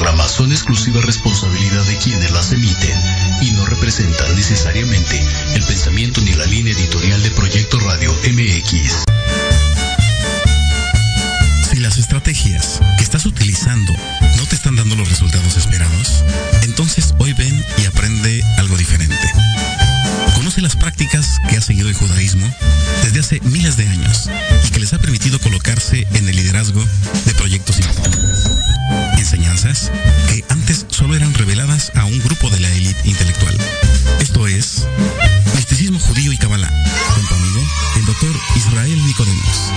en este programa son exclusiva responsabilidad de quienes las emiten y no representan necesariamente el pensamiento ni la línea editorial de Proyecto Radio MX. Si las estrategias que estás utilizando no te están dando los resultados esperados, entonces hoy ven y aprende algo diferente. Conoce las prácticas que ha seguido el judaísmo desde hace miles de años y que les ha permitido colocarse en el liderazgo de proyectos importantes. Enseñanzas que antes solo eran reveladas a un grupo de la élite intelectual. Esto es Misticismo Judío y Kabbalah, con tu amigo, el doctor Israel Nicodemos.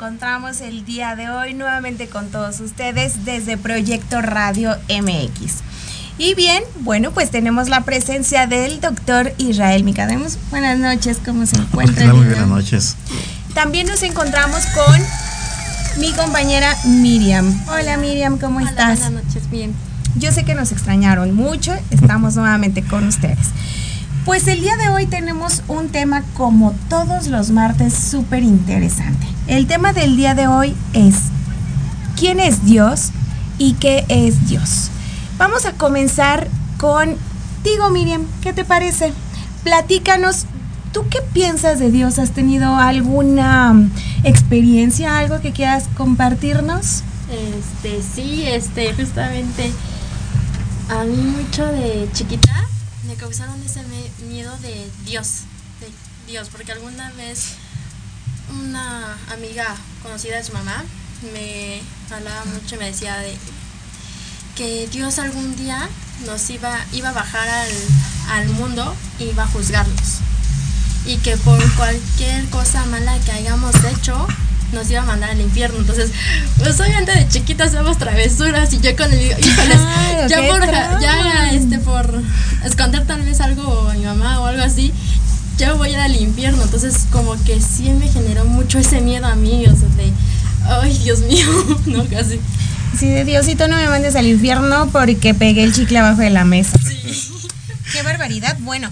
Encontramos el día de hoy nuevamente con todos ustedes desde Proyecto Radio MX. Y bien, bueno, pues tenemos la presencia del doctor Israel Micademos. Buenas noches, ¿cómo se encuentra? Hola, muy buenas noches. También nos encontramos con mi compañera Miriam. Hola Miriam, ¿cómo Hola, estás? Buenas noches, bien. Yo sé que nos extrañaron mucho, estamos nuevamente con ustedes. Pues el día de hoy tenemos un tema como todos los martes súper interesante. El tema del día de hoy es ¿quién es Dios y qué es Dios? Vamos a comenzar contigo Miriam, ¿qué te parece? Platícanos, ¿tú qué piensas de Dios? ¿Has tenido alguna mm, experiencia, algo que quieras compartirnos? Este, sí, este, justamente a mí mucho de chiquita me causaron ese de Dios, de Dios, porque alguna vez una amiga conocida de su mamá me hablaba mucho y me decía de que Dios algún día nos iba, iba a bajar al, al mundo y iba a juzgarnos. Y que por cualquier cosa mala que hayamos hecho, nos iba a mandar al infierno. Entonces, pues obviamente de chiquitas hacemos travesuras y yo con el híjoles, Claro, ya por ya este por esconder tal vez algo a mi mamá o algo así, yo voy a ir al infierno. Entonces, como que sí me generó mucho ese miedo a mí, o sea, de ay, Dios mío, no casi. Sí, de Diosito no me mandes al infierno porque pegué el chicle abajo de la mesa. Qué barbaridad. Bueno,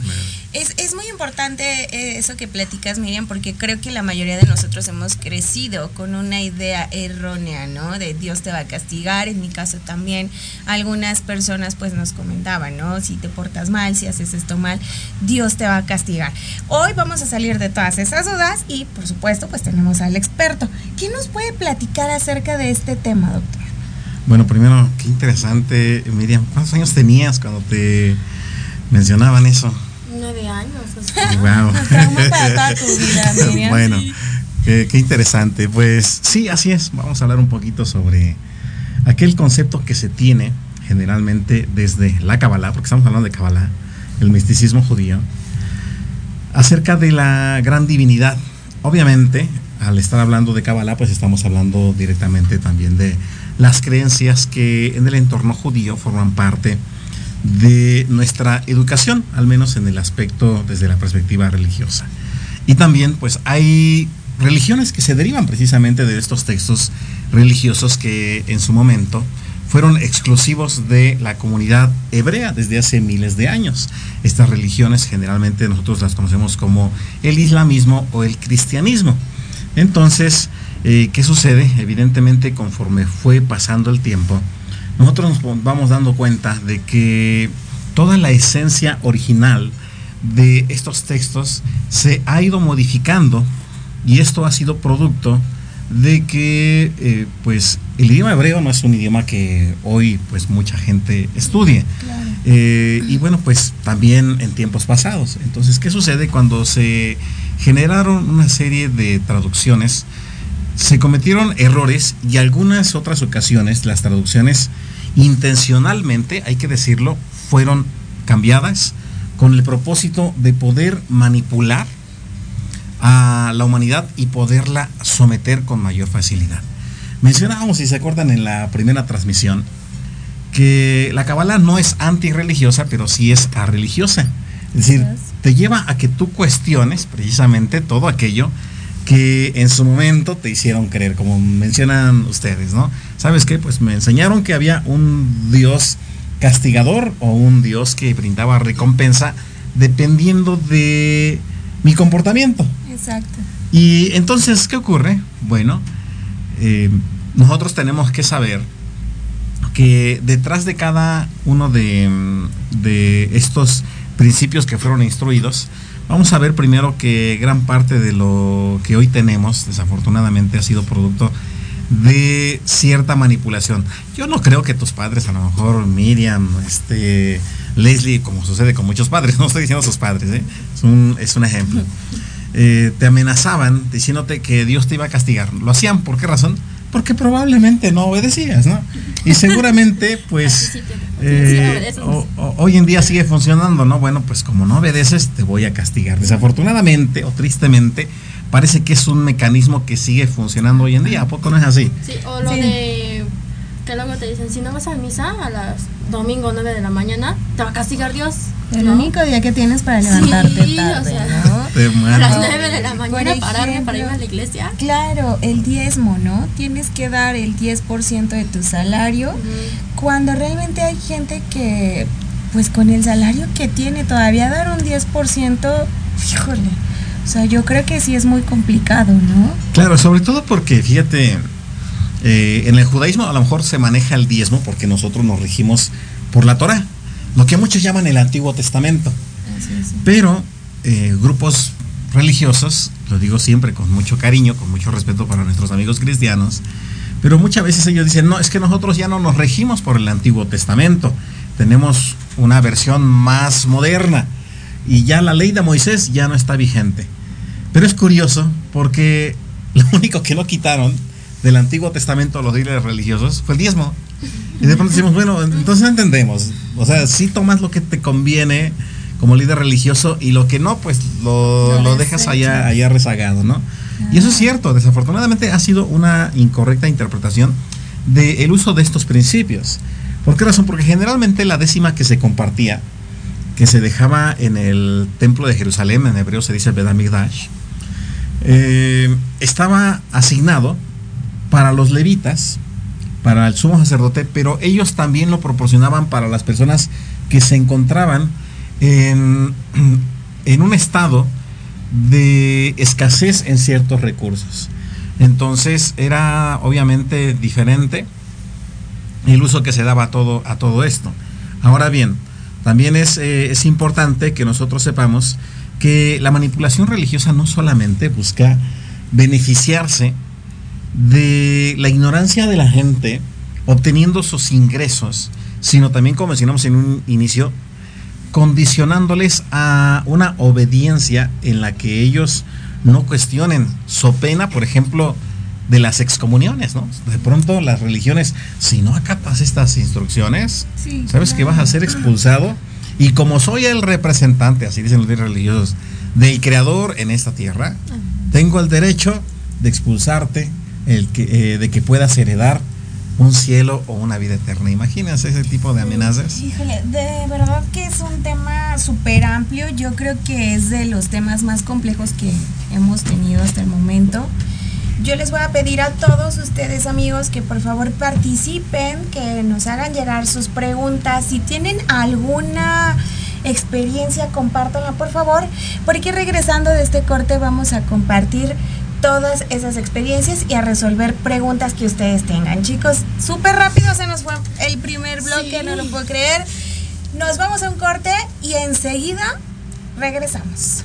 es, es muy importante eh, eso que platicas, Miriam, porque creo que la mayoría de nosotros hemos crecido con una idea errónea, ¿no? De Dios te va a castigar. En mi caso también, algunas personas pues nos comentaban, ¿no? Si te portas mal, si haces esto mal, Dios te va a castigar. Hoy vamos a salir de todas esas dudas y, por supuesto, pues tenemos al experto. ¿Qué nos puede platicar acerca de este tema, doctor? Bueno, primero, qué interesante, Miriam. ¿Cuántos años tenías cuando te mencionaban eso? Años, o sea. Wow. Para toda tu vida, Miriam. bueno, qué, qué interesante. Pues sí, así es. Vamos a hablar un poquito sobre aquel concepto que se tiene generalmente desde la Kabbalah, porque estamos hablando de Kabbalah, el misticismo judío, acerca de la gran divinidad. Obviamente, al estar hablando de Kabbalah, pues estamos hablando directamente también de las creencias que en el entorno judío forman parte de nuestra educación, al menos en el aspecto desde la perspectiva religiosa. Y también pues hay religiones que se derivan precisamente de estos textos religiosos que en su momento fueron exclusivos de la comunidad hebrea desde hace miles de años. Estas religiones generalmente nosotros las conocemos como el islamismo o el cristianismo. Entonces, eh, ¿qué sucede? Evidentemente, conforme fue pasando el tiempo, nosotros nos vamos dando cuenta de que toda la esencia original de estos textos se ha ido modificando y esto ha sido producto de que eh, pues el idioma hebreo no es un idioma que hoy pues mucha gente estudie. Eh, y bueno pues también en tiempos pasados. Entonces qué sucede cuando se generaron una serie de traducciones se cometieron errores y algunas otras ocasiones las traducciones intencionalmente, hay que decirlo, fueron cambiadas con el propósito de poder manipular a la humanidad y poderla someter con mayor facilidad. Mencionábamos, si se acuerdan en la primera transmisión, que la Kabbalah no es antirreligiosa, pero sí es religiosa. Es decir, te lleva a que tú cuestiones precisamente todo aquello que en su momento te hicieron creer, como mencionan ustedes, ¿no? ¿sabes qué? Pues me enseñaron que había un Dios castigador o un Dios que brindaba recompensa dependiendo de mi comportamiento. Exacto. Y entonces, ¿qué ocurre? Bueno, eh, nosotros tenemos que saber que detrás de cada uno de, de, estos principios que fueron instruidos, vamos a ver primero que gran parte de lo que hoy tenemos, desafortunadamente, ha sido producto de cierta manipulación. Yo no creo que tus padres, a lo mejor Miriam, este, Leslie, como sucede con muchos padres, no estoy diciendo sus padres, ¿eh? es, un, es un ejemplo. Eh, te amenazaban diciéndote que Dios te iba a castigar. ¿Lo hacían por qué razón? Porque probablemente no obedecías, ¿no? Y seguramente, pues, eh, hoy en día sigue funcionando, ¿no? Bueno, pues como no obedeces, te voy a castigar. Desafortunadamente o tristemente, parece que es un mecanismo que sigue funcionando hoy en día. ¿A poco no es así? Sí, o lo de que luego te dicen, si no vas a misa a las domingo 9 de la mañana, te va a castigar Dios. El único día que tienes para levantarte sí, tarde, o sea, ¿no? A las 9 de la mañana pararme para ir a la iglesia. Claro, el diezmo, ¿no? Tienes que dar el 10% de tu salario, uh -huh. cuando realmente hay gente que, pues con el salario que tiene, todavía dar un 10%, híjole. O sea, yo creo que sí es muy complicado, ¿no? Claro, sobre todo porque, fíjate, eh, en el judaísmo a lo mejor se maneja el diezmo porque nosotros nos regimos por la Torah, lo que muchos llaman el Antiguo Testamento. Pero eh, grupos religiosos, lo digo siempre con mucho cariño, con mucho respeto para nuestros amigos cristianos, pero muchas veces ellos dicen, no, es que nosotros ya no nos regimos por el Antiguo Testamento, tenemos una versión más moderna y ya la ley de Moisés ya no está vigente. Pero es curioso porque lo único que no quitaron del Antiguo Testamento a los líderes religiosos fue el diezmo. Y de pronto decimos, bueno, entonces no entendemos. O sea, si tomas lo que te conviene como líder religioso y lo que no, pues lo, no lo dejas allá, allá rezagado, ¿no? Ah. Y eso es cierto, desafortunadamente ha sido una incorrecta interpretación del el uso de estos principios. ¿Por qué razón? Porque generalmente la décima que se compartía, que se dejaba en el templo de Jerusalén, en hebreo se dice Bedamigdash, eh, estaba asignado para los levitas, para el sumo sacerdote, pero ellos también lo proporcionaban para las personas que se encontraban en, un estado de escasez en ciertos recursos. Entonces era obviamente diferente el uso que se daba a todo, a todo esto. Ahora bien, también es, eh, es importante que nosotros sepamos que la manipulación religiosa no solamente busca beneficiarse de la ignorancia de la gente obteniendo sus ingresos, sino también, como mencionamos en un inicio, condicionándoles a una obediencia en la que ellos no cuestionen, so pena, por ejemplo, de las excomuniones, ¿no? De pronto las religiones, si no acatas estas instrucciones, Sí, sabes que vas a ser expulsado. Y como soy el representante, así dicen los religiosos, del creador en esta tierra, tengo el derecho de expulsarte, el que, eh, de que puedas heredar un cielo o una vida eterna. Imagínense ese tipo de amenazas. Híjole, de verdad que es un tema súper amplio. Yo creo que es de los temas más complejos que hemos tenido hasta el momento. Yo les voy a pedir a todos ustedes amigos que por favor participen, que nos hagan llegar sus preguntas. Si tienen alguna experiencia, compártanla por favor, porque regresando de este corte vamos a compartir todas esas experiencias y a resolver preguntas que ustedes tengan. Chicos, súper rápido se nos fue el primer bloque, Sí. no lo puedo creer. Nos vamos a un corte y enseguida regresamos.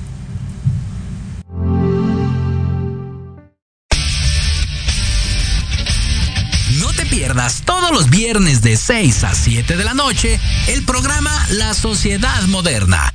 No te pierdas todos los viernes de 6 a 7 de la noche el programa La Sociedad Moderna,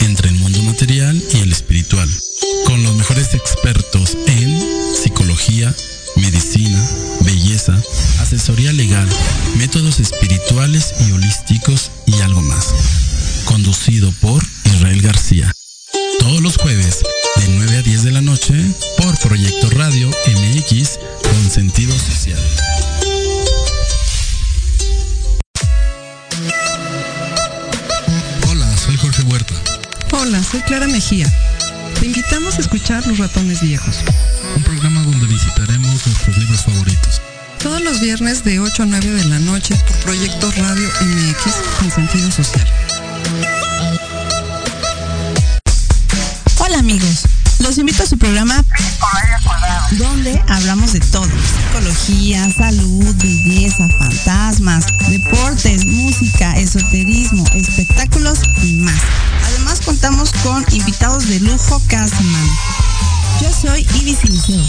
entre el mundo material y el espiritual. Con los mejores expertos en psicología, medicina, belleza, asesoría legal, métodos espirituales y holísticos y algo más. Conducido por Israel García. Todos los jueves, de 9 a 10 de la noche, por Proyecto Radio MX con sentido social. Hola, soy Clara Mejía. Te invitamos a escuchar Los Ratones Viejos. Un programa donde visitaremos nuestros libros favoritos. Todos los viernes de 8 a 9 de la noche por Proyecto Radio MX con sentido social. Hola amigos, los invito a su programa donde hablamos de todo, psicología, salud, belleza, fantasmas, deportes, música, esoterismo, espectáculos y más. Contamos con invitados de lujo cada semana. Yo soy Ibis Liceo.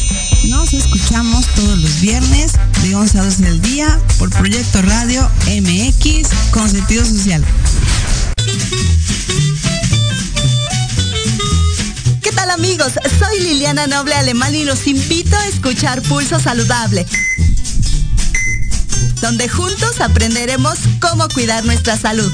Nos escuchamos todos los viernes de 11 a 12 del día por Proyecto Radio MX con sentido social. ¿Qué tal amigos? Soy Liliana Noble Alemán y los invito a escuchar Pulso Saludable, donde juntos aprenderemos cómo cuidar nuestra salud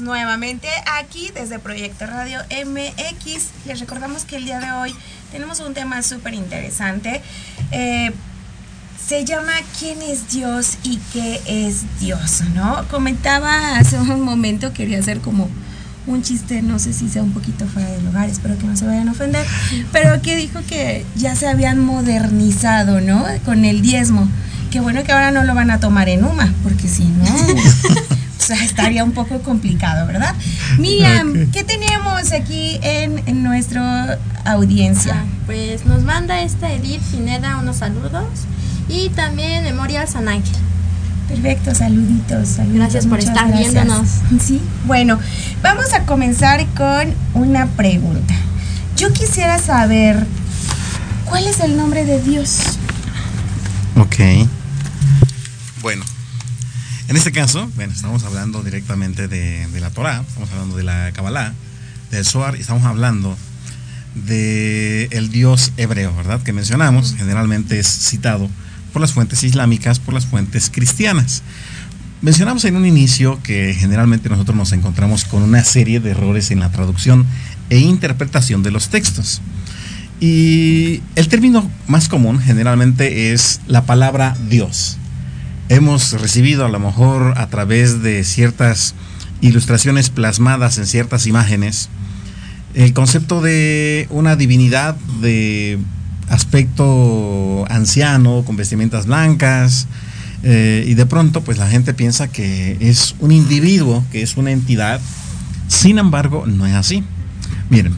Nuevamente aquí desde Proyecto Radio MX. Les recordamos que el día de hoy tenemos un tema súper interesante. Eh, se llama ¿Quién es Dios y qué es Dios? ¿No? Comentaba hace un momento, quería hacer como un chiste, no sé si sea un poquito fuera de lugar, espero que no se vayan a ofender, pero que dijo que ya se habían modernizado, ¿no? Con el diezmo. Qué bueno que ahora no lo van a tomar en UMA, porque si no, estaría un poco complicado, ¿verdad? Miriam. ¿qué tenemos aquí en, en nuestra audiencia? Ah, pues nos manda esta Edith Pineda unos saludos y también Memorial San Ángel. Perfecto, saluditos, saluditos. Gracias por muchas estar gracias. viéndonos. Sí, bueno, vamos a comenzar con una pregunta. Yo quisiera saber, ¿cuál es el nombre de Dios? Ok. Bueno, en este caso, bueno, estamos hablando directamente de, de la Torah, estamos hablando de la Kabbalah, del Zohar, y estamos hablando de el Dios hebreo, ¿verdad? Que mencionamos, generalmente es citado por las fuentes islámicas, por las fuentes cristianas. Mencionamos en un inicio que generalmente nosotros nos encontramos con una serie de errores en la traducción e interpretación de los textos. Y el término más común generalmente es la palabra Dios. Hemos recibido a lo mejor a través de ciertas ilustraciones plasmadas en ciertas imágenes el concepto de una divinidad de aspecto anciano, con vestimentas blancas, eh, y de pronto pues la gente piensa que es un individuo, que es una entidad, sin embargo no es así. Miren,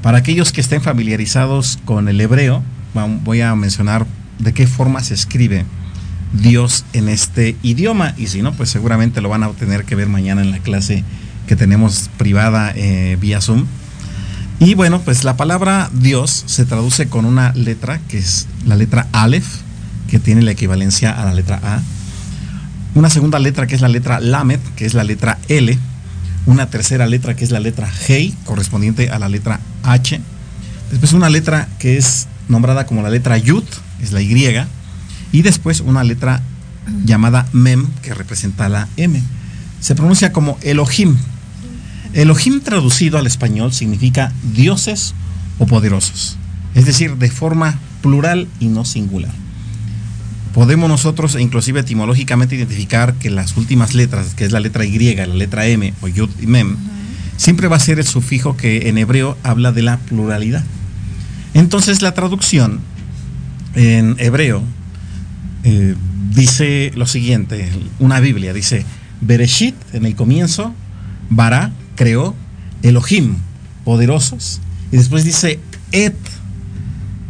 para aquellos que estén familiarizados con el hebreo, voy a mencionar de qué forma se escribe Dios en este idioma, y si no, pues seguramente lo van a tener que ver mañana en la clase que tenemos privada eh, vía Zoom. Y bueno, pues la palabra Dios se traduce con una letra que es la letra Aleph, que tiene la equivalencia a la letra A. Una segunda letra que es la letra Lamed, que es la letra L. Una tercera letra que es la letra Hei, correspondiente a la letra H. Después una letra que es nombrada como la letra Yud, es la Y. Y después una letra llamada Mem, que representa la M. Se pronuncia como Elohim, Elohim traducido al español significa dioses o poderosos, es decir, de forma plural y no singular. Podemos nosotros, inclusive etimológicamente, identificar que las últimas letras, que es la letra Y, la letra M o Yud y Mem, siempre va a ser el sufijo que en hebreo habla de la pluralidad. Entonces la traducción en hebreo eh, dice lo siguiente, una Biblia dice, Bereshit, en el comienzo, Bara, creó, Elohim, poderosos, y después dice Et.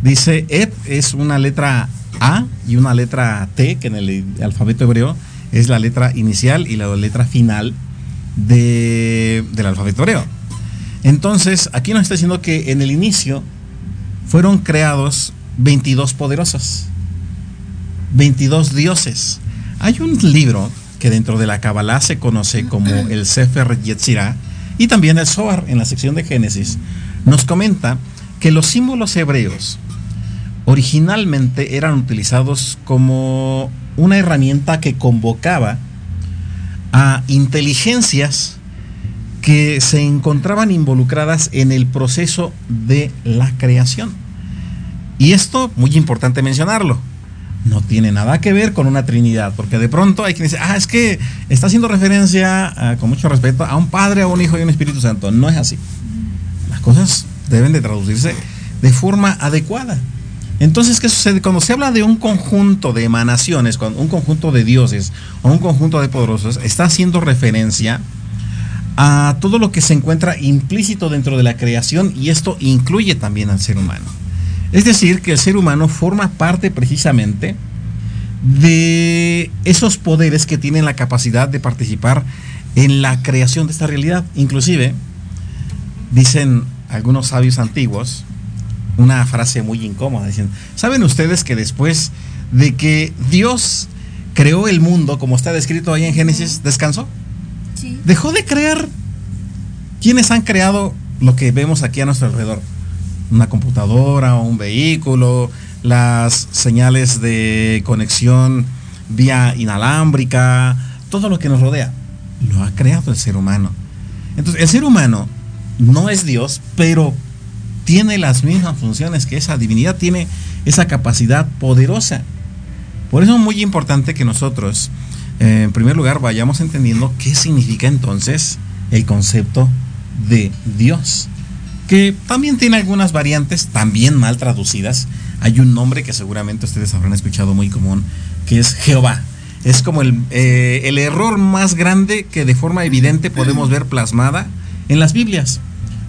Dice Et es una letra A y una letra T, que en el alfabeto hebreo es la letra inicial y la letra final de, del alfabeto hebreo. Entonces, aquí nos está diciendo que en el inicio fueron creados 22 poderosos, 22 dioses. Hay un libro que dentro de la Kabbalah se conoce como el Sefer Yetzirah y también el Zohar en la sección de Génesis, nos comenta que los símbolos hebreos originalmente eran utilizados como una herramienta que convocaba a inteligencias que se encontraban involucradas en el proceso de la creación. Y esto, muy importante mencionarlo, no tiene nada que ver con una Trinidad, porque de pronto hay quien dice, ah, es que está haciendo referencia, ah, con mucho respeto, a un Padre, a un Hijo y a un Espíritu Santo. No es así. Las cosas deben de traducirse de forma adecuada. Entonces, ¿qué sucede? Cuando se habla de un conjunto de emanaciones, un conjunto de dioses o un conjunto de poderosos, está haciendo referencia a todo lo que se encuentra implícito dentro de la creación y esto incluye también al ser humano. Es decir, que el ser humano forma parte precisamente de esos poderes que tienen la capacidad de participar en la creación de esta realidad. Inclusive, dicen algunos sabios antiguos, una frase muy incómoda, dicen, ¿saben ustedes que después de que Dios creó el mundo, como está descrito ahí en Génesis, descansó? Sí. Dejó de crear. ¿Quiénes han creado lo que vemos aquí a nuestro alrededor? Una computadora o un vehículo, las señales de conexión vía inalámbrica, todo lo que nos rodea, lo ha creado el ser humano. Entonces, el ser humano no es Dios, pero tiene las mismas funciones que esa divinidad, tiene esa capacidad poderosa. Por eso es muy importante que nosotros, eh, en primer lugar, vayamos entendiendo qué significa entonces el concepto de Dios que también tiene algunas variantes, también mal traducidas. Hay un nombre que seguramente ustedes habrán escuchado muy común, que es Jehová. Es como el, eh, el error más grande que de forma evidente podemos ver plasmada en las Biblias.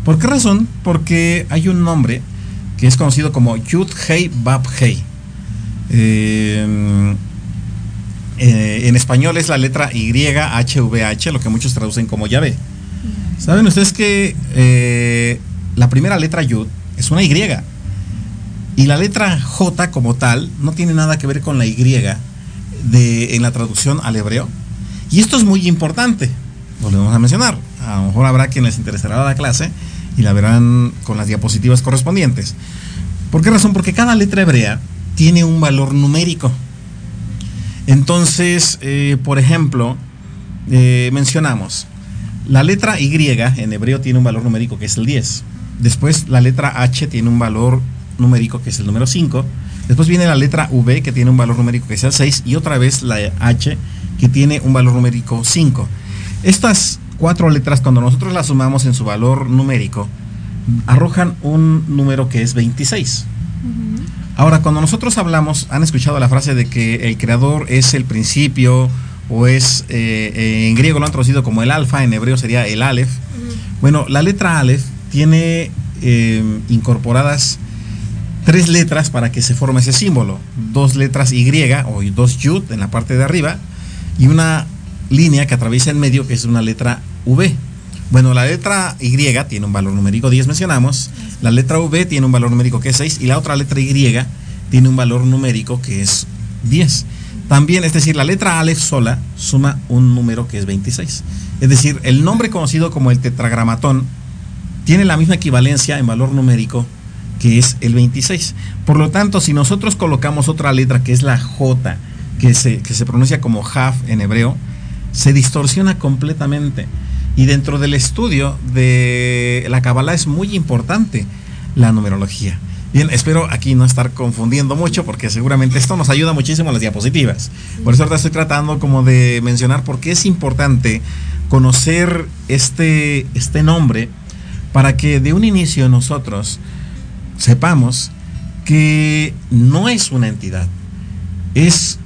¿Por qué razón? Porque hay un nombre que es conocido como Yud Hei Bab Hei. Eh, eh, en español es la letra Y H lo que muchos traducen como llave. ¿Saben ustedes que la primera letra Yud es una Y. Y la letra J como tal no tiene nada que ver con la Y en la traducción al hebreo. Y esto es muy importante, volvemos a mencionar. A lo mejor habrá quien les interesará la clase y la verán con las diapositivas correspondientes. ¿Por qué razón? Porque cada letra hebrea tiene un valor numérico. Entonces, eh, por ejemplo, eh, mencionamos, la letra Y en hebreo tiene un valor numérico que es el 10. Después la letra H tiene un valor numérico que es el número 5. Después viene la letra V que tiene un valor numérico que es el 6. Y otra vez la H que tiene un valor numérico 5. Estas cuatro letras cuando nosotros las sumamos en su valor numérico arrojan un número que es 26. Ahora, cuando nosotros hablamos, han escuchado la frase de que el creador es el principio o es, eh, eh, en griego lo han traducido como el alfa, en hebreo sería el alef. Bueno, la letra alef tiene eh, incorporadas tres letras para que se forme ese símbolo. Dos letras Y o dos Yud en la parte de arriba y una línea que atraviesa en medio que es una letra V. Bueno, la letra Y tiene un valor numérico 10 mencionamos, la letra V tiene un valor numérico que es 6 y la otra letra Y tiene un valor numérico que es 10. También, es decir, la letra Aleph sola suma un número que es 26. Es decir, el nombre conocido como el tetragramatón tiene la misma equivalencia en valor numérico que es el 26. Por lo tanto, si nosotros colocamos otra letra que es la J, que se, que se pronuncia como Jaf en hebreo, se distorsiona completamente. Y dentro del estudio de la Kabbalah es muy importante la numerología. Bien, espero aquí no estar confundiendo mucho porque seguramente esto nos ayuda muchísimo a las diapositivas. Por eso ahora estoy tratando como de mencionar por qué es importante conocer este, este nombre para que de un inicio nosotros sepamos que no es una entidad, es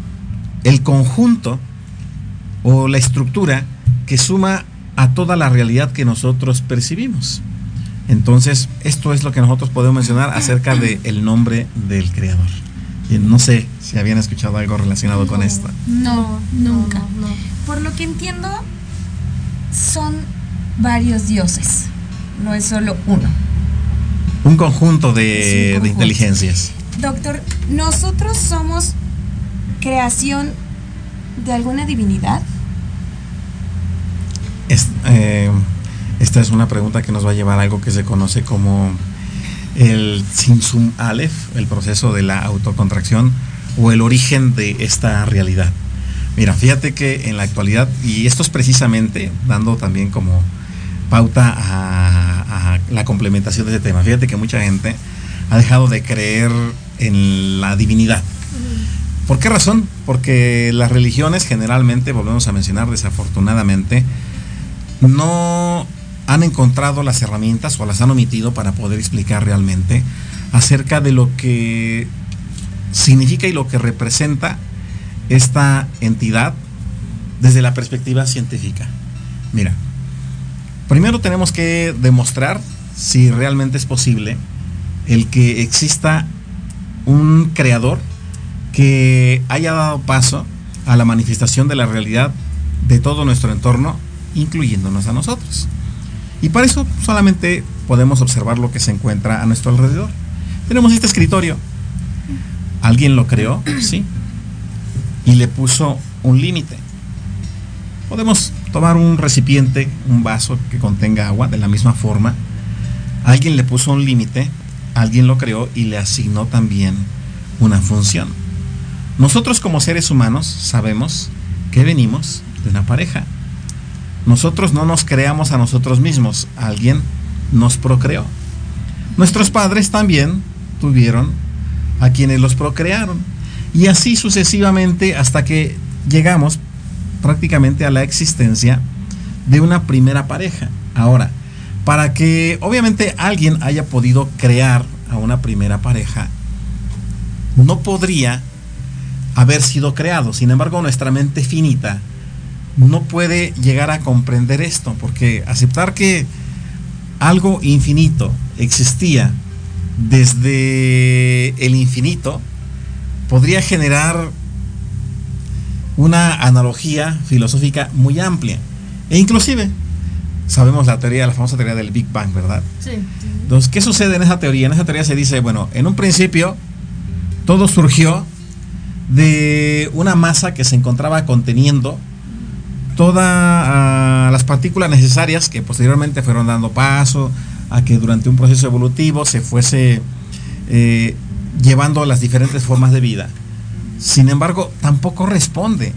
el conjunto o la estructura que suma a toda la realidad que nosotros percibimos. Entonces, esto es lo que nosotros podemos mencionar acerca del el nombre del Creador. Y no sé si habían escuchado algo relacionado con esto. No, nunca. Por lo que entiendo, son varios dioses, no es solo uno. Un conjunto de, de inteligencias. Doctor, ¿nosotros somos creación de alguna divinidad? Eh, esta es una pregunta que nos va a llevar a algo que se conoce como el Sinsum Aleph, el proceso de la autocontracción o el origen de esta realidad. Mira, fíjate que en la actualidad, y esto es precisamente dando también como pauta a, a la complementación de este tema, fíjate que mucha gente ha dejado de creer en la divinidad. ¿Por qué razón? Porque las religiones generalmente, volvemos a mencionar desafortunadamente, no han encontrado las herramientas o las han omitido para poder explicar realmente acerca de lo que significa y lo que representa esta entidad desde la perspectiva científica. Mira, primero tenemos que demostrar si realmente es posible el que exista un creador que haya dado paso a la manifestación de la realidad de todo nuestro entorno incluyéndonos a nosotros. Y para eso solamente podemos observar lo que se encuentra a nuestro alrededor. Tenemos este escritorio. Alguien lo creó, sí, y le puso un límite. Podemos tomar un recipiente, un vaso que contenga agua de la misma forma. Alguien le puso un límite, alguien lo creó y le asignó también una función. Nosotros como seres humanos sabemos que venimos de una pareja. Nosotros no nos creamos a nosotros mismos, alguien nos procreó. Nuestros padres también tuvieron a quienes los procrearon. Y así sucesivamente hasta que llegamos prácticamente a la existencia de una primera pareja. Ahora, para que obviamente alguien haya podido crear a una primera pareja, no podría haber sido creado. Sin embargo, nuestra mente finita no puede llegar a comprender esto, porque aceptar que algo infinito existía desde el infinito podría generar una analogía filosófica muy amplia. E inclusive, sabemos la teoría, la famosa teoría del Big Bang, ¿verdad? Sí. Entonces, ¿qué sucede en esa teoría? En esa teoría se dice, bueno, en un principio todo surgió de una masa que se encontraba conteniendo todas ah, las partículas necesarias que posteriormente fueron dando paso a que durante un proceso evolutivo se fuese eh, llevando las diferentes formas de vida. Sin embargo, tampoco responde,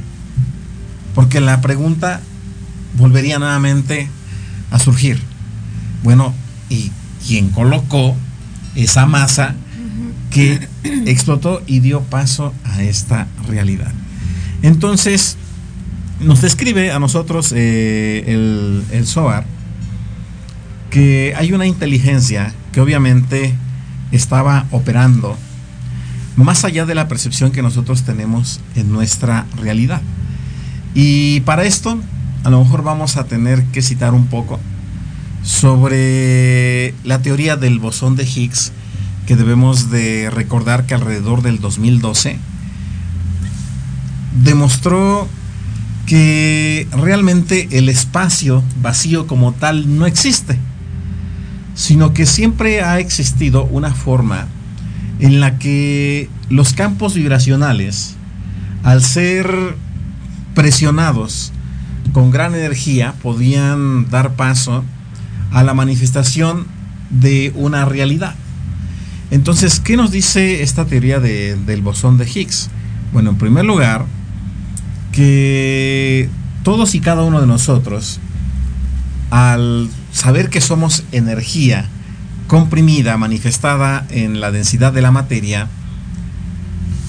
porque la pregunta volvería nuevamente a surgir. Bueno, ¿y quién colocó esa masa que explotó y dio paso a esta realidad? Entonces, nos describe a nosotros eh, el, el SOAR que hay una inteligencia que obviamente estaba operando más allá de la percepción que nosotros tenemos en nuestra realidad. Y para esto, a lo mejor vamos a tener que citar un poco sobre la teoría del bosón de Higgs, que debemos de recordar que alrededor del 2012 demostró que realmente el espacio vacío como tal no existe, sino que siempre ha existido una forma en la que los campos vibracionales, al ser presionados con gran energía, podían dar paso a la manifestación de una realidad. Entonces, ¿qué nos dice esta teoría del bosón de Higgs? Bueno, en primer lugar, que todos y cada uno de nosotros, al saber que somos energía comprimida, manifestada en la densidad de la materia,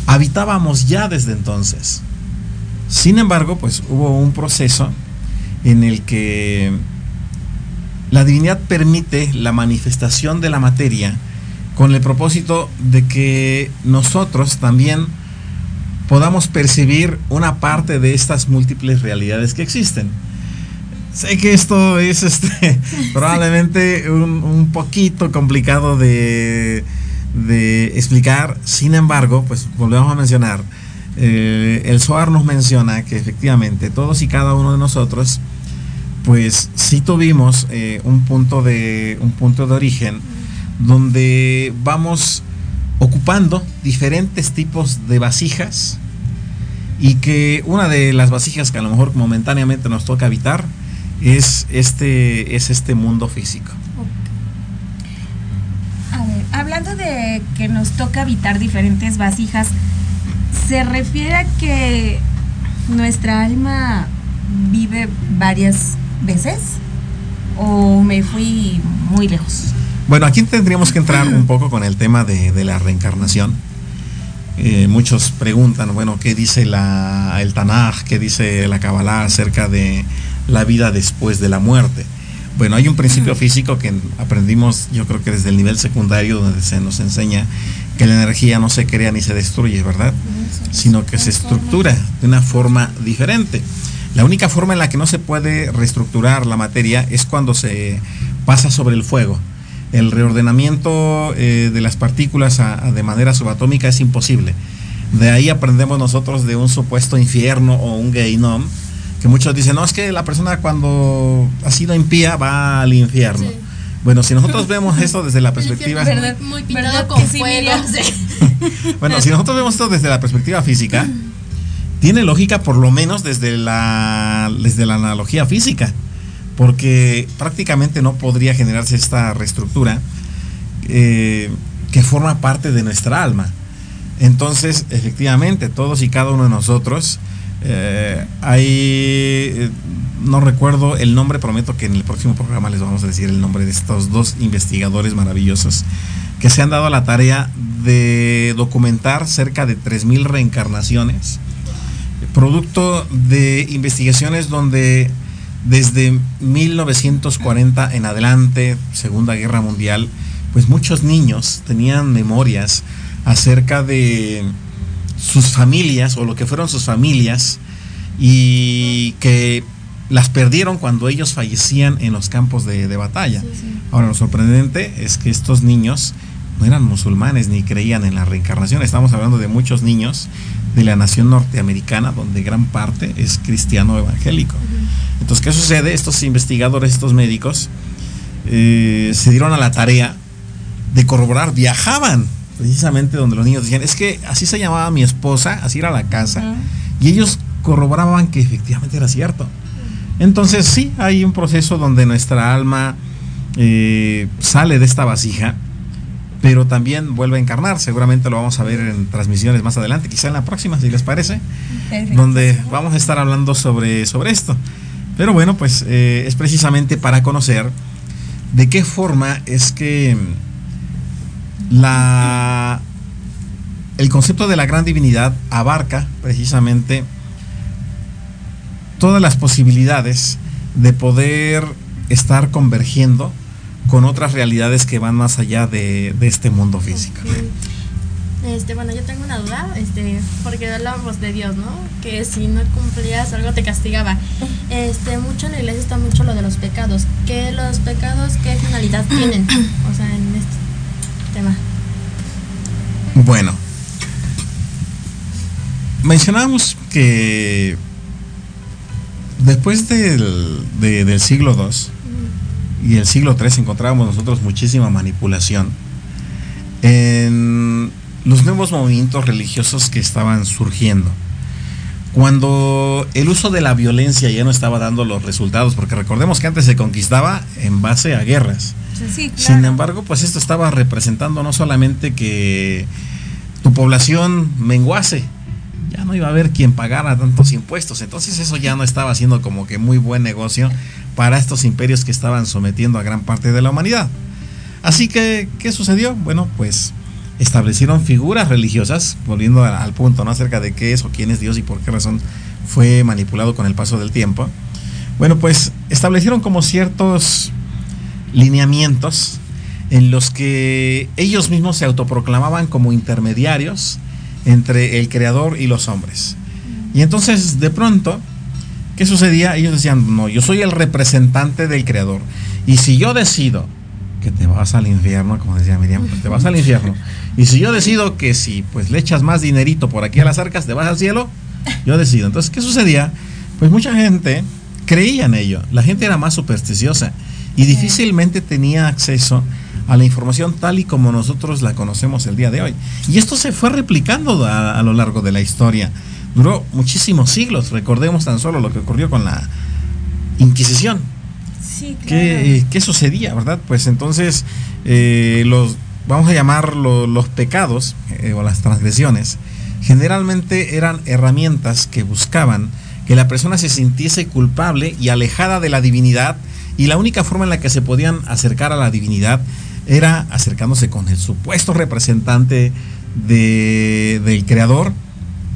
habitábamos ya desde entonces. Sin embargo, pues hubo un proceso en el que la divinidad permite la manifestación de la materia con el propósito de que nosotros también podamos percibir una parte de estas múltiples realidades que existen. Sé que esto es este probablemente un, poquito complicado de, de, explicar. Sin embargo, pues volvemos a mencionar. Eh, el SOAR nos menciona que efectivamente todos y cada uno de nosotros, pues sí tuvimos eh, un punto de un punto de origen donde vamos ocupando diferentes tipos de vasijas y que una de las vasijas que a lo mejor momentáneamente nos toca habitar es este, es este mundo físico. A ver, hablando de que nos toca habitar diferentes vasijas, ¿se refiere a que nuestra alma vive varias veces? ¿O me fui muy lejos? Bueno, aquí tendríamos que entrar un poco con el tema de, de la reencarnación. Eh, muchos preguntan, bueno, ¿qué dice la, el Tanaj, qué dice la Kabbalah acerca de la vida después de la muerte? Bueno, hay un principio físico que aprendimos, yo creo que desde el nivel secundario, donde se nos enseña que la energía no se crea ni se destruye, ¿verdad? Sino que se estructura de una forma diferente. La única forma en la que no se puede reestructurar la materia es cuando se pasa sobre el fuego el reordenamiento eh, de las partículas de manera subatómica es imposible. De ahí aprendemos nosotros de un supuesto infierno o un geinom, que muchos dicen, no, es que la persona cuando ha sido impía va al infierno. Bueno, si nosotros vemos esto desde la perspectiva... Muy pintado con fuego. bueno, si nosotros vemos esto desde la perspectiva física, tiene lógica por lo menos desde la, desde la analogía física porque prácticamente no podría generarse esta reestructura eh, que forma parte de nuestra alma. Entonces, efectivamente, todos y cada uno de nosotros, eh, hay, eh, no recuerdo el nombre, prometo que en el próximo programa les vamos a decir el nombre de estos dos investigadores maravillosos que se han dado a la tarea de documentar cerca de 3.000 reencarnaciones, producto de investigaciones donde desde 1940 en adelante, Segunda Guerra Mundial, pues muchos niños tenían memorias acerca de sus familias o lo que fueron sus familias y que las perdieron cuando ellos fallecían en los campos de, batalla. Ahora, lo sorprendente es que estos niños no eran musulmanes ni creían en la reencarnación. Estamos hablando de muchos niños de la nación norteamericana, donde gran parte es cristiano evangélico. Entonces, ¿qué sucede? Estos investigadores, estos médicos, eh, se dieron a la tarea de corroborar, viajaban precisamente donde los niños decían, es que así se llamaba mi esposa, así era la casa, y ellos corroboraban que efectivamente era cierto. Entonces sí, hay un proceso donde nuestra alma eh, sale de esta vasija, pero también vuelve a encarnar. Seguramente lo vamos a ver en transmisiones más adelante, quizá en la próxima, si les parece, donde vamos a estar hablando sobre, sobre esto. Pero bueno, pues eh, es precisamente para conocer de qué forma es que la, el concepto de la gran divinidad abarca precisamente todas las posibilidades de poder estar convergiendo con otras realidades que van más allá de, este mundo físico. Este, bueno, yo tengo una duda, este, porque hablábamos de Dios, ¿no? Que si no cumplías algo te castigaba. Este, mucho en la iglesia está mucho lo de los pecados. ¿Qué los pecados qué finalidad tienen? O sea, en este Bueno, mencionamos que después del, del siglo II y el siglo III encontrábamos nosotros muchísima manipulación en los nuevos movimientos religiosos que estaban surgiendo. Cuando el uso de la violencia ya no estaba dando los resultados, porque recordemos que antes se conquistaba en base a guerras. Sin embargo, pues esto estaba representando no solamente que tu población menguase, ya no iba a haber quien pagara tantos impuestos. Entonces eso ya no estaba siendo como que muy buen negocio para estos imperios que estaban sometiendo a gran parte de la humanidad. Así que, ¿qué sucedió? Bueno, pues establecieron figuras religiosas, volviendo al punto, ¿no? Acerca de qué es o quién es Dios y por qué razón fue manipulado con el paso del tiempo. Bueno, pues establecieron como ciertos lineamientos en los que ellos mismos se autoproclamaban como intermediarios entre el creador y los hombres. Y entonces de pronto ¿qué sucedía? Ellos decían, no, yo soy el representante del creador. Y si yo decido que te vas al infierno, como decía Miriam, pues te vas al infierno. Y si yo decido que si pues le echas más dinerito por aquí a las arcas, te vas al cielo, yo decido. Entonces, ¿qué sucedía? Pues mucha gente creía en ello. La gente era más supersticiosa y difícilmente tenía acceso a la información tal y como nosotros la conocemos el día de hoy. Y esto se fue replicando a, a lo largo de la historia. Duró muchísimos siglos. Recordemos tan solo lo que ocurrió con la Inquisición. Sí, claro. ¿Qué, qué sucedía, verdad? Pues entonces, eh, los, vamos a llamar lo- los pecados eh, o las transgresiones, generalmente eran herramientas que buscaban que la persona se sintiese culpable y alejada de la divinidad, y la única forma en la que se podían acercar a la divinidad era acercándose con el supuesto representante de- del creador,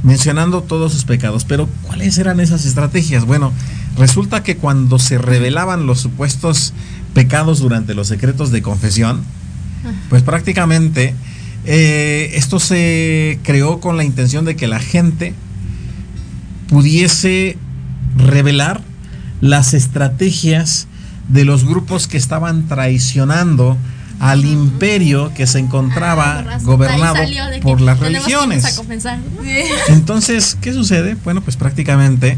mencionando todos sus pecados. Pero, ¿cuáles eran esas estrategias? Bueno, resulta que cuando se revelaban los supuestos pecados durante los secretos de confesión, pues prácticamente eh, esto se creó con la intención de que la gente pudiese revelar las estrategias de los grupos que estaban traicionando al imperio que se encontraba Ah, razón. gobernado por las religiones. Entonces, ¿qué sucede? Bueno, pues prácticamente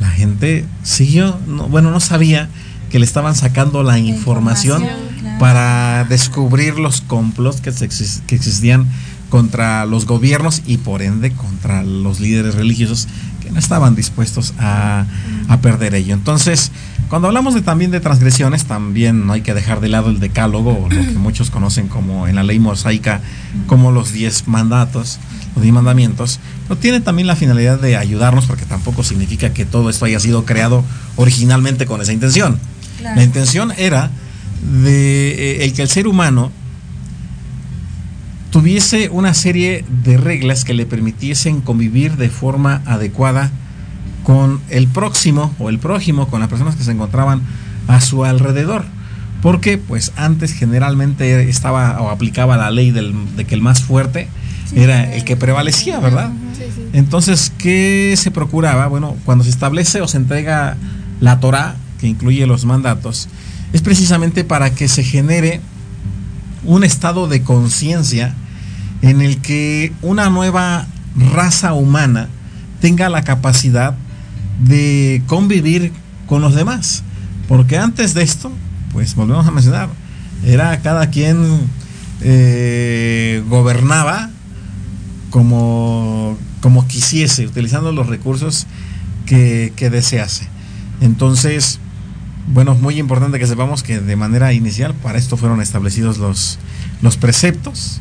la gente siguió, no- bueno, no sabía que le estaban sacando la información, información, claro. para descubrir los complots que, se que existían contra los gobiernos y por ende contra los líderes religiosos que no estaban dispuestos a, a perder ello. Entonces, cuando hablamos de, también de transgresiones, también no hay que dejar de lado el decálogo, o lo que muchos conocen como en la ley mosaica, como los diez mandatos, los diez mandamientos, pero tiene también la finalidad de ayudarnos, porque tampoco significa que todo esto haya sido creado originalmente con esa intención. Claro. La intención era de eh, el que el ser humano tuviese una serie de reglas que le permitiesen convivir de forma adecuada con el próximo o el prójimo, con las personas que se encontraban a su alrededor. Porque pues antes generalmente estaba o aplicaba la ley del- de que el más fuerte era el que prevalecía, ¿verdad? Sí, sí. Entonces, ¿qué se procuraba? Bueno, cuando se establece o se entrega la Torah, que incluye los mandatos, es precisamente para que se genere un estado de conciencia en el que una nueva raza humana tenga la capacidad de convivir con los demás. Porque antes de esto, pues volvemos a mencionar, era cada quien eh, gobernaba como, como quisiese, utilizando los recursos que, que desease. Entonces, bueno, es muy importante que sepamos que de manera inicial para esto fueron establecidos los, los preceptos,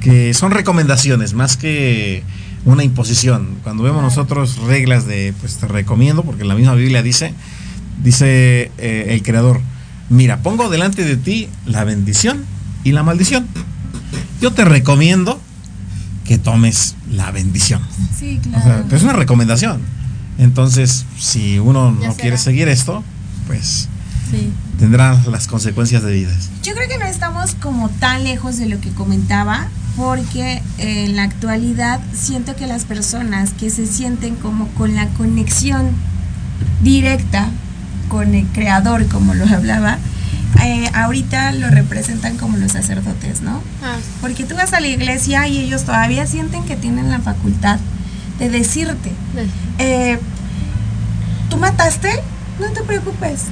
que son recomendaciones más que una imposición. Cuando vemos nosotros reglas de, pues te recomiendo, porque la misma Biblia dice, dice eh, el Creador, mira, pongo delante de ti la bendición y la maldición. Yo te recomiendo que tomes la bendición. Sí, O sea, claro. es una recomendación. Entonces, si uno Ya no será. quiere seguir esto, pues Sí. tendrá las consecuencias debidas. Yo creo que no estamos como tan lejos de lo que comentaba, porque eh, en la actualidad siento que las personas que se sienten como con la conexión directa con el creador, como lo hablaba, eh, ahorita lo representan como los sacerdotes, ¿no? Ah, Porque tú vas a la iglesia y ellos todavía sienten que tienen la facultad de decirte, de- eh, ¿tú mataste? No te preocupes.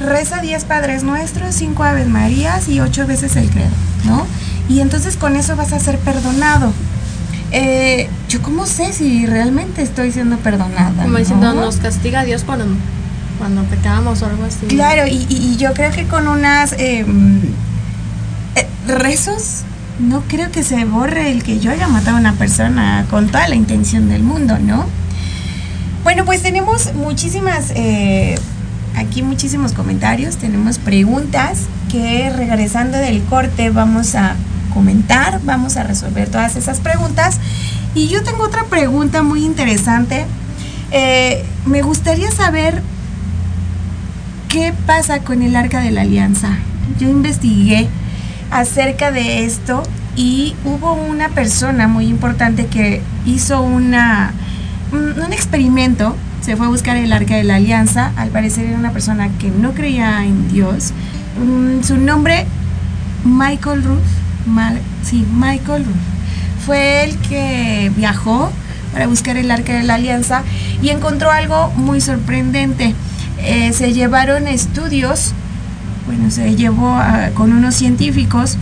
Reza 10 Padres Nuestros, 5 Aves Marías y 8 veces el credo, ¿no? Y entonces con eso vas a ser perdonado. Eh, yo cómo sé si realmente estoy siendo perdonada. como diciendo, ¿no? nos castiga Dios cuando, cuando pecamos o algo así. Claro, y, yo creo que con unas eh, mm, eh, rezos no creo que se borre el que yo haya matado a una persona con toda la intención del mundo, ¿no? Bueno, pues tenemos muchísimas, eh, aquí muchísimos comentarios, tenemos preguntas que regresando del corte vamos a comentar, vamos a resolver todas esas preguntas. Y yo tengo otra pregunta muy interesante. Eh, me gustaría saber ¿Qué pasa con el arca de la alianza? Yo investigué acerca de esto y hubo una persona muy importante que hizo una, un, experimento se fue a buscar el arca de la alianza. Al parecer era una persona que no creía en Dios. Mm, su nombre, Michael Ruth. sí, Michael Ruth. Fue el que viajó para buscar el arca de la alianza y encontró algo muy sorprendente. Eh, se llevaron estudios, bueno, se llevó con unos científicos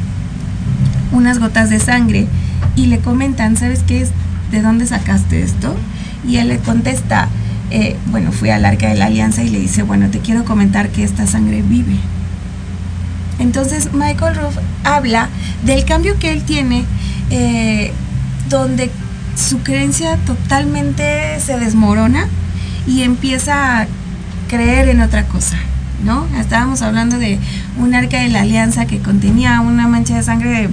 unas gotas de sangre y le comentan, ¿sabes qué es? ¿De dónde sacaste esto? Y él le contesta, eh, bueno, fui al arca de la alianza y le dice, bueno, te quiero comentar que esta sangre vive. Entonces Michael Ruff habla del cambio que él tiene, eh, donde su creencia totalmente se desmorona y empieza a creer en otra cosa, ¿no? Estábamos hablando de un arca de la alianza que contenía una mancha de sangre de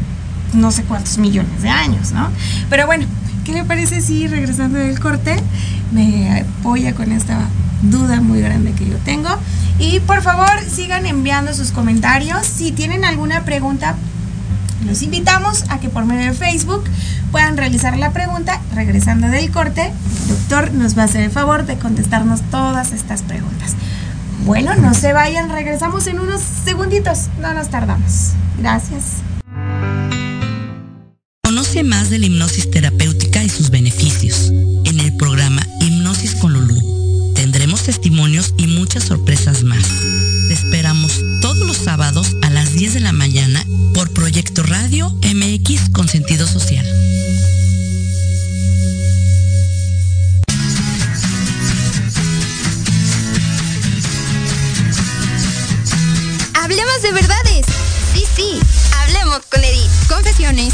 no sé cuántos millones de años, ¿no? Pero bueno, ¿qué le parece si regresando del corte me apoya con esta duda muy grande que yo tengo? Y por favor sigan enviando sus comentarios. Si tienen alguna pregunta, los invitamos a que por medio de Facebook puedan realizar la pregunta. Regresando del corte, el doctor nos va a hacer el favor de contestarnos todas estas preguntas. Bueno, no se vayan, regresamos en unos segunditos, no nos tardamos. Gracias. Más de la hipnosis terapéutica y sus beneficios en el programa Hipnosis con Lulú. Tendremos testimonios y muchas sorpresas más. Te esperamos todos los sábados a las 10 de la mañana por Proyecto Radio MX con sentido social. Hablemos de verdades. Sí, sí, hablemos con Edith. Confesiones,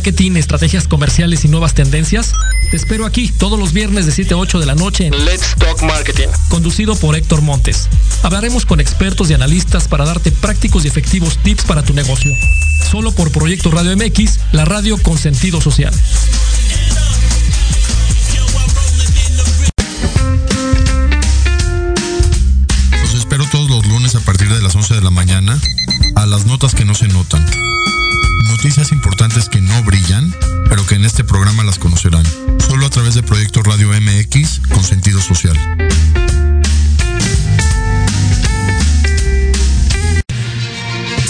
Marketing, estrategias comerciales y nuevas tendencias? Te espero aquí todos los viernes de 7 a 8 de la noche en Let's Talk Marketing, conducido por Héctor Montes. Hablaremos con expertos y analistas para darte prácticos y efectivos tips para tu negocio. Solo por Proyecto Radio MX, la radio con sentido social. Los espero todos los lunes a partir de las 11 de la mañana a las notas que no se notan. Noticias importantes que no brillan, pero que en este programa las conocerán. Solo a través de Proyecto Radio MX con sentido social.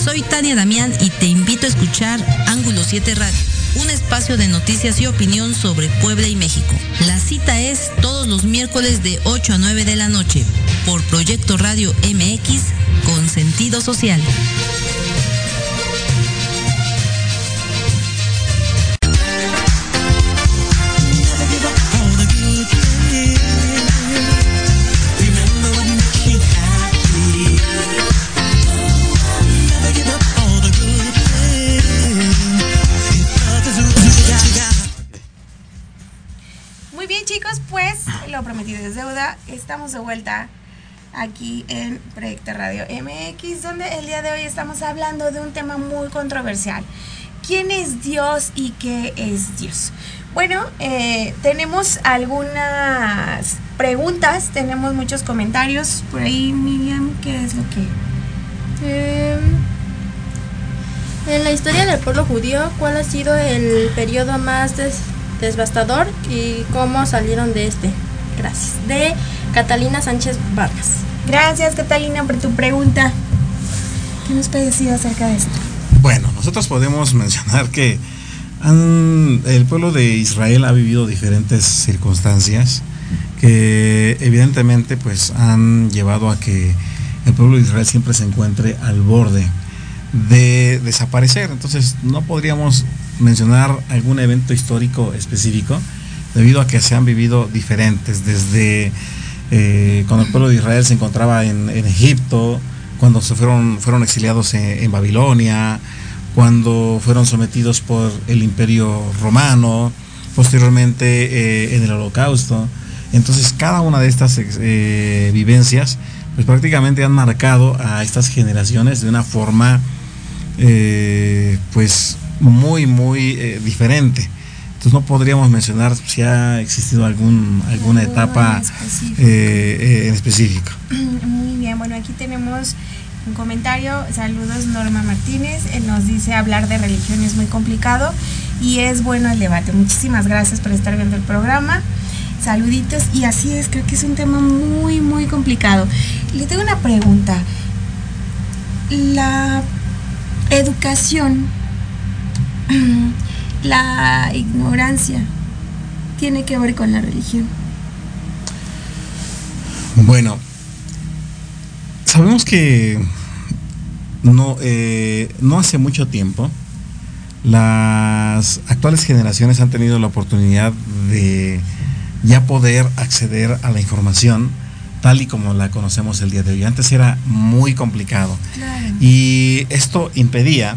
Soy Tania Damián y te invito a escuchar Ángulo 7 Radio, un espacio de noticias y opinión sobre Puebla y México. La cita es todos los miércoles de 8 a 9 de la noche por Proyecto Radio MX con sentido social. Es deuda. Estamos de vuelta aquí en Proyecto Radio MX, donde el día de hoy estamos hablando de un tema muy controversial. ¿Quién es Dios y qué es Dios? Bueno, eh, tenemos algunas preguntas, tenemos muchos comentarios. Por ahí, Miriam, ¿qué es lo que...? Eh, en la historia del pueblo judío, ¿cuál ha sido el periodo más des- devastador y cómo salieron de este? Gracias. De Catalina Sánchez Vargas. Gracias, Catalina, por tu pregunta. ¿Qué nos puedes decir acerca de esto? Bueno, nosotros podemos mencionar que han- el pueblo de Israel ha vivido diferentes circunstancias que evidentemente pues han llevado a que el pueblo de Israel siempre se encuentre al borde de desaparecer. Entonces no podríamos mencionar algún evento histórico específico debido a que se han vivido diferentes desde eh, cuando el pueblo de Israel se encontraba en, Egipto, cuando se fueron, fueron exiliados en, Babilonia, cuando fueron sometidos por el imperio romano, posteriormente eh, en el holocausto. Entonces cada una de estas eh, vivencias pues prácticamente han marcado a estas generaciones de una forma pues muy muy diferente. Entonces no podríamos mencionar si ha existido algún alguna etapa en específico. Eh, en específico. Muy bien, bueno aquí tenemos un comentario. Saludos Norma Martínez. Él nos dice hablar de religión es muy complicado y es bueno el debate. Muchísimas gracias por estar viendo el programa. Saluditos y así es, creo que es un tema muy, muy complicado. Le tengo una pregunta. La educación, la ignorancia, tiene que ver con la religión. Bueno, sabemos que no, eh, no hace mucho tiempo las actuales generaciones han tenido la oportunidad de ya poder acceder a la información tal y como la conocemos el día de hoy. Antes era muy complicado. Y esto impedía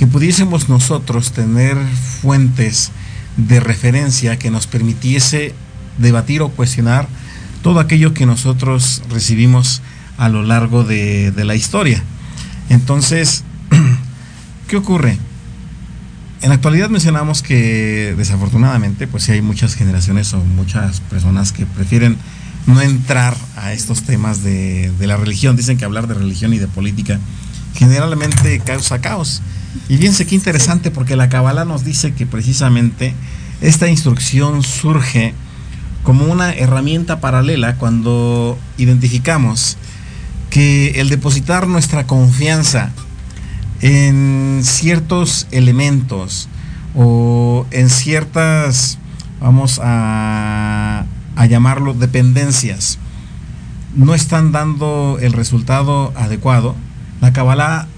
que pudiésemos nosotros tener fuentes de referencia que nos permitiese debatir o cuestionar todo aquello que nosotros recibimos a lo largo de, la historia. Entonces, ¿qué ocurre? En la actualidad mencionamos que desafortunadamente, pues sí hay muchas generaciones o muchas personas que prefieren no entrar a estos temas de, la religión. Dicen que hablar de religión y de política generalmente causa caos. Y fíjense qué interesante porque la Kabbalah nos dice que precisamente esta instrucción surge como una herramienta paralela cuando identificamos que el depositar nuestra confianza en ciertos elementos o en ciertas, vamos a, llamarlo, dependencias, no están dando el resultado adecuado, la Kabbalah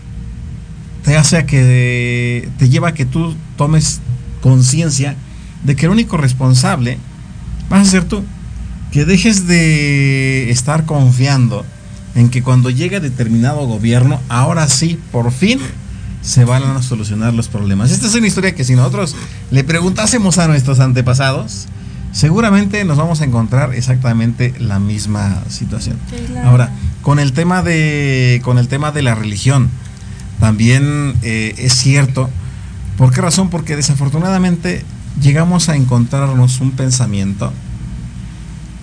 te hace a que te lleva a que tú tomes conciencia de que el único responsable vas a ser tú. Que dejes de estar confiando en que cuando llegue determinado gobierno, ahora sí, por fin, se van a solucionar los problemas. Esta es una historia que si nosotros le preguntásemos a nuestros antepasados, seguramente nos vamos a encontrar exactamente la misma situación. Ahora, con el tema de, con el tema de la religión, también eh, es cierto. ¿Por qué razón? Porque desafortunadamente llegamos a encontrarnos un pensamiento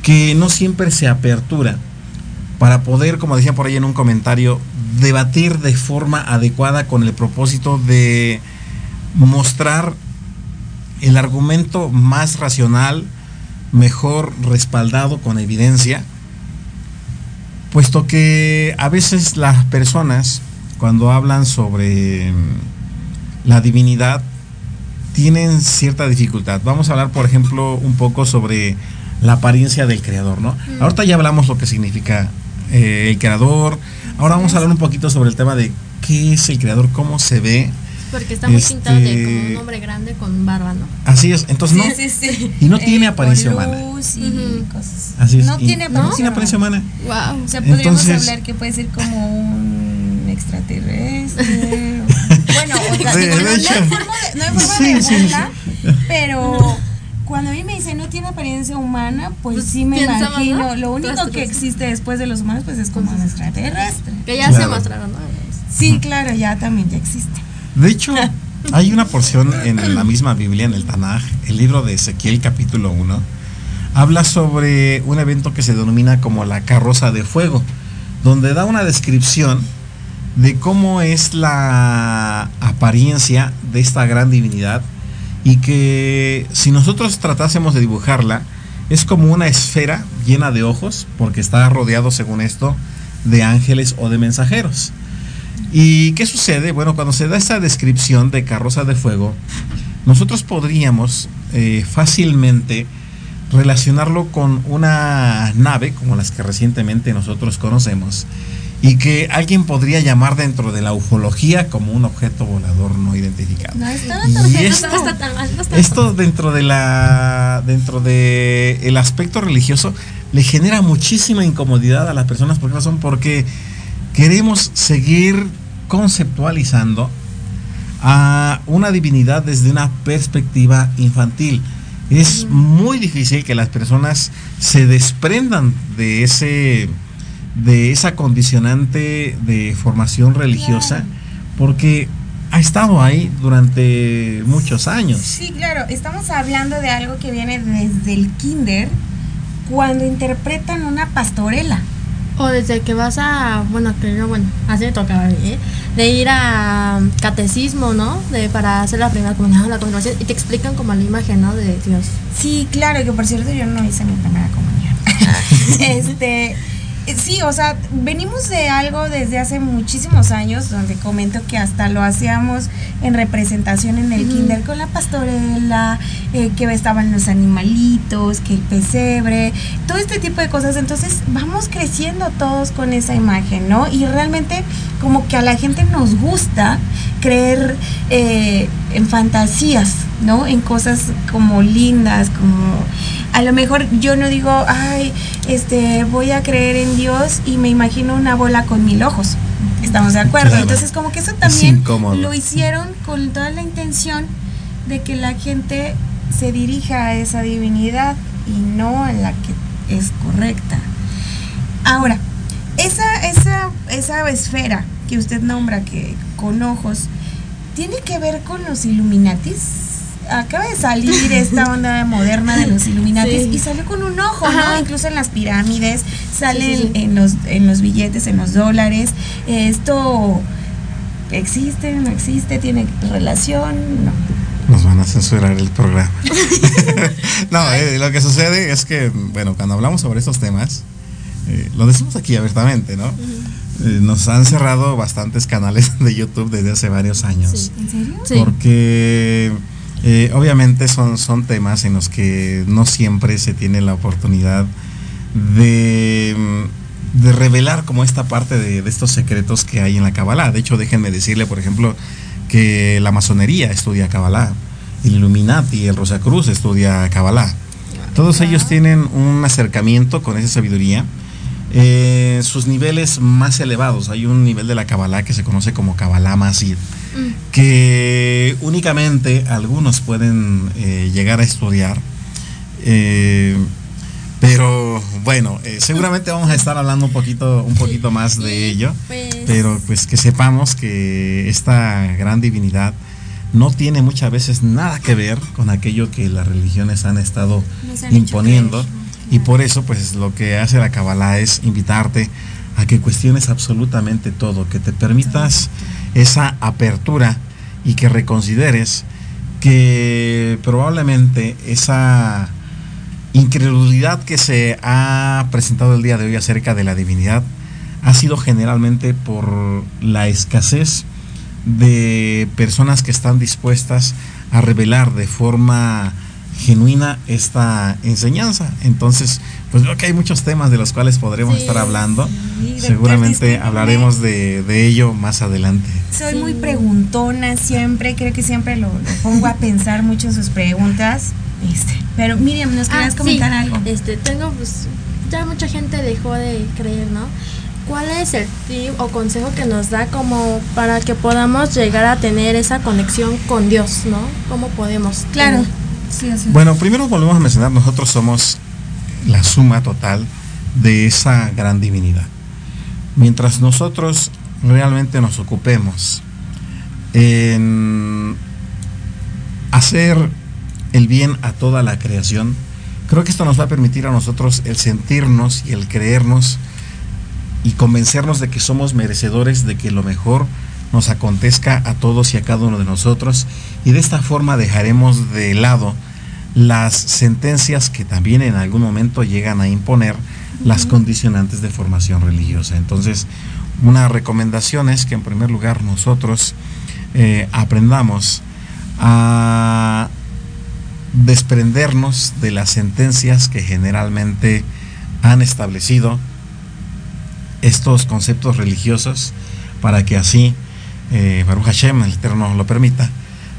que no siempre se apertura para poder, como decía por ahí en un comentario, debatir de forma adecuada con el propósito de mostrar el argumento más racional, mejor respaldado con evidencia, puesto que a veces las personas cuando hablan sobre la divinidad tienen cierta dificultad. Vamos a hablar, por ejemplo, un poco sobre la apariencia del creador, ¿no? Ahorita ya hablamos lo que significa eh, el creador. Ahora vamos a hablar un poquito sobre el tema de qué es el creador, cómo se ve. Porque está muy este, pintado de como un hombre grande con barba, ¿no? Así es, entonces no. Y no tiene eh, apariencia humana. Así es. No, tiene, apariencia, humana. Wow. O sea, podríamos hablar que puede ser como un extraterrestre. bueno, o sea, no, hay forma de, no hay forma de pero cuando a mí me dicen no tiene apariencia humana, pues, pues sí me imagino. Lo único que existe después de los humanos, pues es como un extraterrestre. Que ya se mostraron, ¿no? Sí, claro, ya también ya existe. De hecho, hay una porción en la misma Biblia, en el Tanaj, el libro de Ezequiel capítulo 1, habla sobre un evento que se denomina como la carroza de fuego, donde da una descripción de cómo es la apariencia de esta gran divinidad y que si nosotros tratásemos de dibujarla, es como una esfera llena de ojos, porque está rodeado, según esto, de ángeles o de mensajeros. ¿Y qué sucede? Bueno, cuando se da esta descripción de carroza de fuego, nosotros podríamos eh, fácilmente relacionarlo con una nave, como las que recientemente nosotros conocemos, y que alguien podría llamar dentro de la ufología como un objeto volador no identificado. No, y esto, esto dentro de la dentro de el aspecto religioso le genera muchísima incomodidad a las personas por qué razón porque queremos seguir conceptualizando a una divinidad desde una perspectiva infantil. Es muy difícil que las personas se desprendan de ese de esa condicionante de formación religiosa, porque ha estado ahí durante muchos años. Sí, claro, estamos hablando de algo que viene desde el kinder, cuando interpretan una pastorela. O desde que vas a, bueno, que no, bueno, así me tocaba a mí, ¿eh? de ir a catecismo, ¿no? De, para hacer la primera comunión, la confirmación, y te explican como la imagen, ¿no? De Dios. Sí, claro, que por cierto yo no hice mi primera comunión. este, sí, o sea, venimos de algo desde hace muchísimos años, donde comento que hasta lo hacíamos en representación en el kinder con la pastorela, eh, que estaban los animalitos, que el pesebre, todo este tipo de cosas. Entonces vamos creciendo todos con esa imagen, ¿no? Y realmente como que a la gente nos gusta creer eh, en fantasías, ¿no? En cosas como lindas, como a lo mejor yo no digo, ay, este, voy a creer en Dios y me imagino una bola con mil ojos. Estamos de acuerdo. Entonces, como que eso también lo hicieron con toda la intención de que la gente se dirija a esa divinidad y no a la que es correcta. Ahora, esa, esa, esa esfera que usted nombra que con ojos, ¿tiene que ver con los Illuminatis? Acaba de salir esta onda moderna de los Illuminatis y salió con un ojo, ¿no? Incluso en las pirámides, sale en, los, en los billetes, en los dólares. Esto existe, no existe, tiene relación, no. Nos van a censurar el programa. no, eh, lo que sucede es que, bueno, cuando hablamos sobre estos temas, eh, lo decimos aquí abiertamente, ¿no? Eh, nos han cerrado bastantes canales de YouTube desde hace varios años. ¿En serio? Porque eh, obviamente son, son temas en los que no siempre se tiene la oportunidad de, mm, de revelar como esta parte de, estos secretos que hay en la Kabbalah. De hecho, déjenme decirle, por ejemplo, que la masonería estudia Kabbalah, el Illuminati, el Rosacruz estudia Kabbalah. Todos ellos tienen un acercamiento con esa sabiduría. Eh, sus niveles más elevados, hay un nivel de la Kabbalah que se conoce como Kabbalah Masid que únicamente algunos pueden eh, llegar a estudiar. Eh, pero bueno, seguramente vamos a estar hablando un poquito, un poquito más de ello. Pues pero pues que sepamos que esta gran divinidad no tiene muchas veces nada que ver con aquello que las religiones han estado imponiendo. Y por eso, pues lo que hace la Kabbalah es invitarte a que cuestiones absolutamente todo, que te permitas esa apertura y que reconsideres que probablemente esa incredulidad que se ha presentado el día de hoy acerca de la divinidad ha sido generalmente por la escasez de personas que están dispuestas a revelar de forma genuina esta enseñanza. Entonces, pues veo que hay muchos temas de los cuales podremos estar hablando. Seguramente hablaremos de, ello más adelante. Soy muy preguntona siempre, creo que siempre lo, pongo a pensar mucho en sus preguntas. Este, pero Miriam, ¿nos querías Ah, comentar sí. algo? Este, tengo, pues, ya mucha gente dejó de creer, ¿no? ¿Cuál es el tip o consejo que nos da como para que podamos llegar a tener esa conexión con Dios, ¿no? ¿Cómo podemos? Claro. tener? Bueno, primero volvemos a mencionar, nosotros somos la suma total de esa gran divinidad. Mientras nosotros realmente nos ocupemos en hacer el bien a toda la creación, creo que esto nos va a permitir a nosotros el sentirnos y el creernos y convencernos de que somos merecedores de que lo mejor nos acontezca a todos y a cada uno de nosotros y de esta forma dejaremos de lado las sentencias que también en algún momento llegan a imponer las condicionantes de formación religiosa. Entonces, una recomendación es que en primer lugar nosotros eh, aprendamos a desprendernos de las sentencias que generalmente han establecido estos conceptos religiosos para que así, eh, Baruch Hashem, el Eterno lo permita,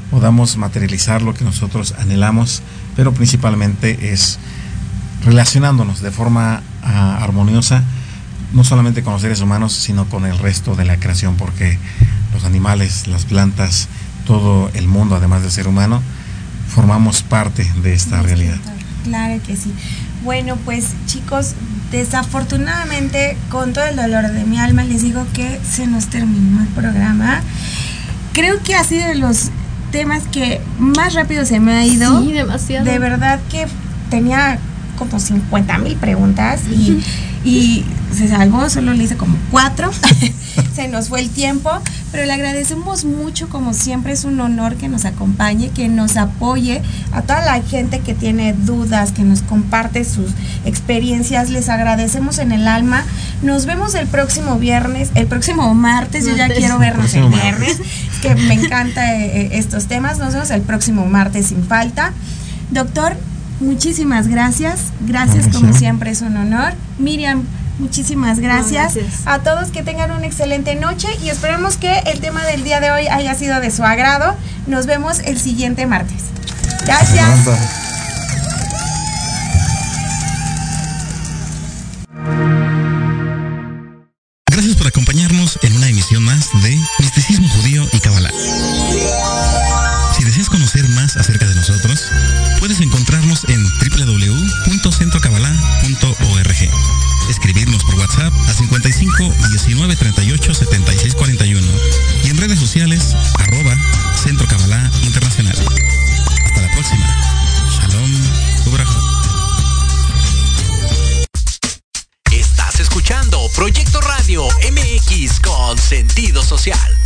podamos materializar lo que nosotros anhelamos, pero principalmente es relacionándonos de forma ah, armoniosa, no solamente con los seres humanos, sino con el resto de la creación, porque los animales, las plantas, todo el mundo, además del ser humano, formamos parte de esta realidad. Claro que sí. Bueno, pues chicos, desafortunadamente, con todo el dolor de mi alma, les digo que se nos terminó el programa. Creo que ha sido de los temas que más rápido se me ha ido. Sí, demasiado. De verdad que tenía como 50 mil preguntas y, y se salvó, solo le hice como cuatro. se nos fue el tiempo, pero le agradecemos mucho, como siempre es un honor que nos acompañe, que nos apoye, a toda la gente que tiene dudas, que nos comparte sus experiencias, les agradecemos en el alma. Nos vemos el próximo viernes, el próximo martes, yo ya quiero vernos el viernes, es que me encanta eh, eh, estos temas, nos vemos el próximo martes sin falta. Doctor, muchísimas gracias, gracias Gracias. como siempre, es un honor. Miriam, muchísimas gracias. gracias. A todos que tengan una excelente noche y esperemos que el tema del día de hoy haya sido de su agrado. Nos vemos el siguiente martes. Gracias. Gracias por acompañarnos en una emisión más de Misticismo Judío y Kabbalah. Si deseas conocer más acerca de nosotros, en www.centrocabbalah.org. Escribirnos por WhatsApp a 55 19 38 76 41 y en redes sociales arroba Centro Kabbalah Internacional. Hasta la próxima. Shalom. Ubrajo. Estás escuchando Proyecto Radio MX con sentido social.